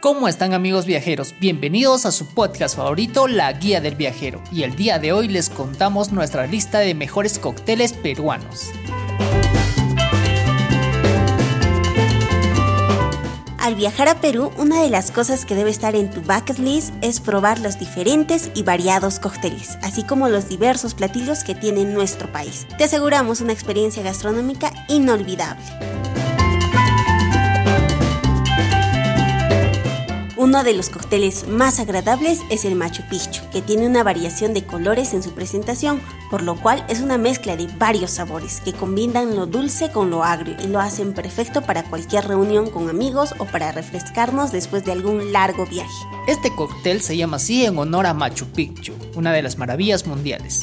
¿Cómo están amigos viajeros? Bienvenidos a su podcast favorito, La Guía del Viajero. Y el día de hoy les contamos nuestra lista de mejores cócteles peruanos. Al viajar a Perú, una de las cosas que debe estar en tu bucket list es probar los diferentes y variados cócteles, así como los diversos platillos que tiene nuestro país. Te aseguramos una experiencia gastronómica inolvidable. Uno de los cócteles más agradables es el Machu Picchu, que tiene una variación de colores en su presentación, por lo cual es una mezcla de varios sabores que combinan lo dulce con lo agrio y lo hacen perfecto para cualquier reunión con amigos o para refrescarnos después de algún largo viaje. Este cóctel se llama así en honor a Machu Picchu, una de las maravillas mundiales.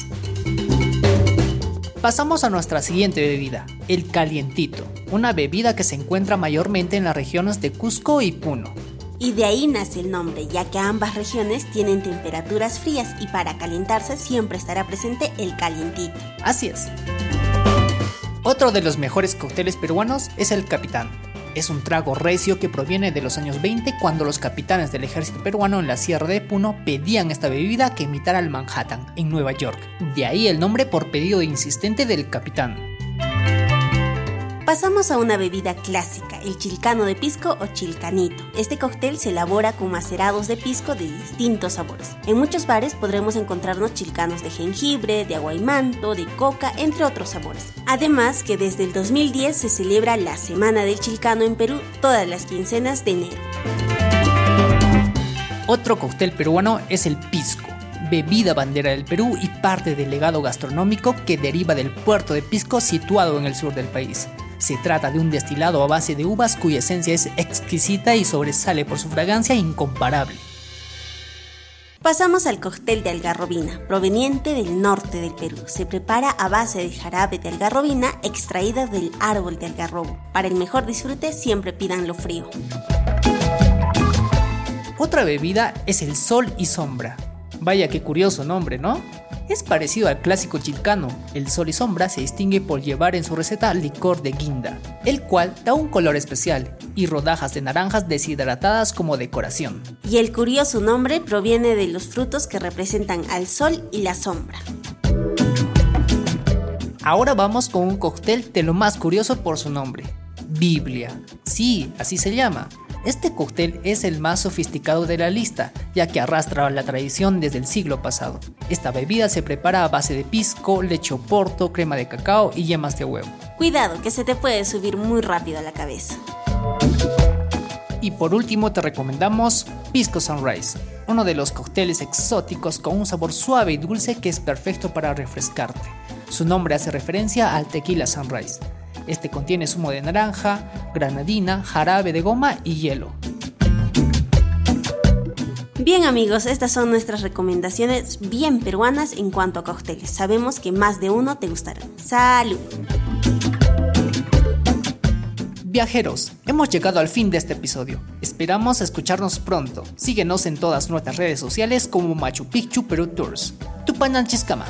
Pasamos a nuestra siguiente bebida, el calientito, una bebida que se encuentra mayormente en las regiones de Cusco y Puno. Y de ahí nace el nombre, ya que ambas regiones tienen temperaturas frías y para calentarse siempre estará presente el calientito. Así es. Otro de los mejores cócteles peruanos es el Capitán. Es un trago recio que proviene de los años 20 cuando los capitanes del ejército peruano en la Sierra de Puno pedían esta bebida que imitara al Manhattan, en Nueva York. De ahí el nombre por pedido insistente del capitán. Pasamos a una bebida clásica, el chilcano de pisco o chilcanito. Este cóctel se elabora con macerados de pisco de distintos sabores. En muchos bares podremos encontrarnos chilcanos de jengibre, de aguaymanto, de coca, entre otros sabores. Además que desde el 2010 se celebra la Semana del Chilcano en Perú todas las quincenas de enero. Otro cóctel peruano es el pisco bebida bandera del Perú y parte del legado gastronómico que deriva del puerto de Pisco situado en el sur del país. Se trata de un destilado a base de uvas cuya esencia es exquisita y sobresale por su fragancia incomparable. Pasamos al cóctel de algarrobina, proveniente del norte del Perú. Se prepara a base de jarabe de algarrobina extraída del árbol de algarrobo. Para el mejor disfrute siempre pidan lo frío. Otra bebida es el sol y sombra. Vaya qué curioso nombre, ¿no? Es parecido al clásico chilcano. El sol y sombra se distingue por llevar en su receta licor de guinda, el cual da un color especial, y rodajas de naranjas deshidratadas como decoración. Y el curioso nombre proviene de los frutos que representan al sol y la sombra. Ahora vamos con un cóctel de lo más curioso por su nombre, Biblia. Sí, así se llama. Este cóctel es el más sofisticado de la lista, ya que arrastra la tradición desde el siglo pasado. Esta bebida se prepara a base de pisco, leche oporto, crema de cacao y yemas de huevo. Cuidado, que se te puede subir muy rápido a la cabeza. Y por último te recomendamos Pisco Sunrise, uno de los cócteles exóticos con un sabor suave y dulce que es perfecto para refrescarte. Su nombre hace referencia al tequila Sunrise. Este contiene zumo de naranja, granadina, jarabe de goma y hielo. Bien amigos, estas son nuestras recomendaciones bien peruanas en cuanto a cócteles. Sabemos que más de uno te gustará. ¡Salud! Viajeros, hemos llegado al fin de este episodio. Esperamos escucharnos pronto. Síguenos en todas nuestras redes sociales como Machu Picchu Perú Tours. Tupanan Chiscama.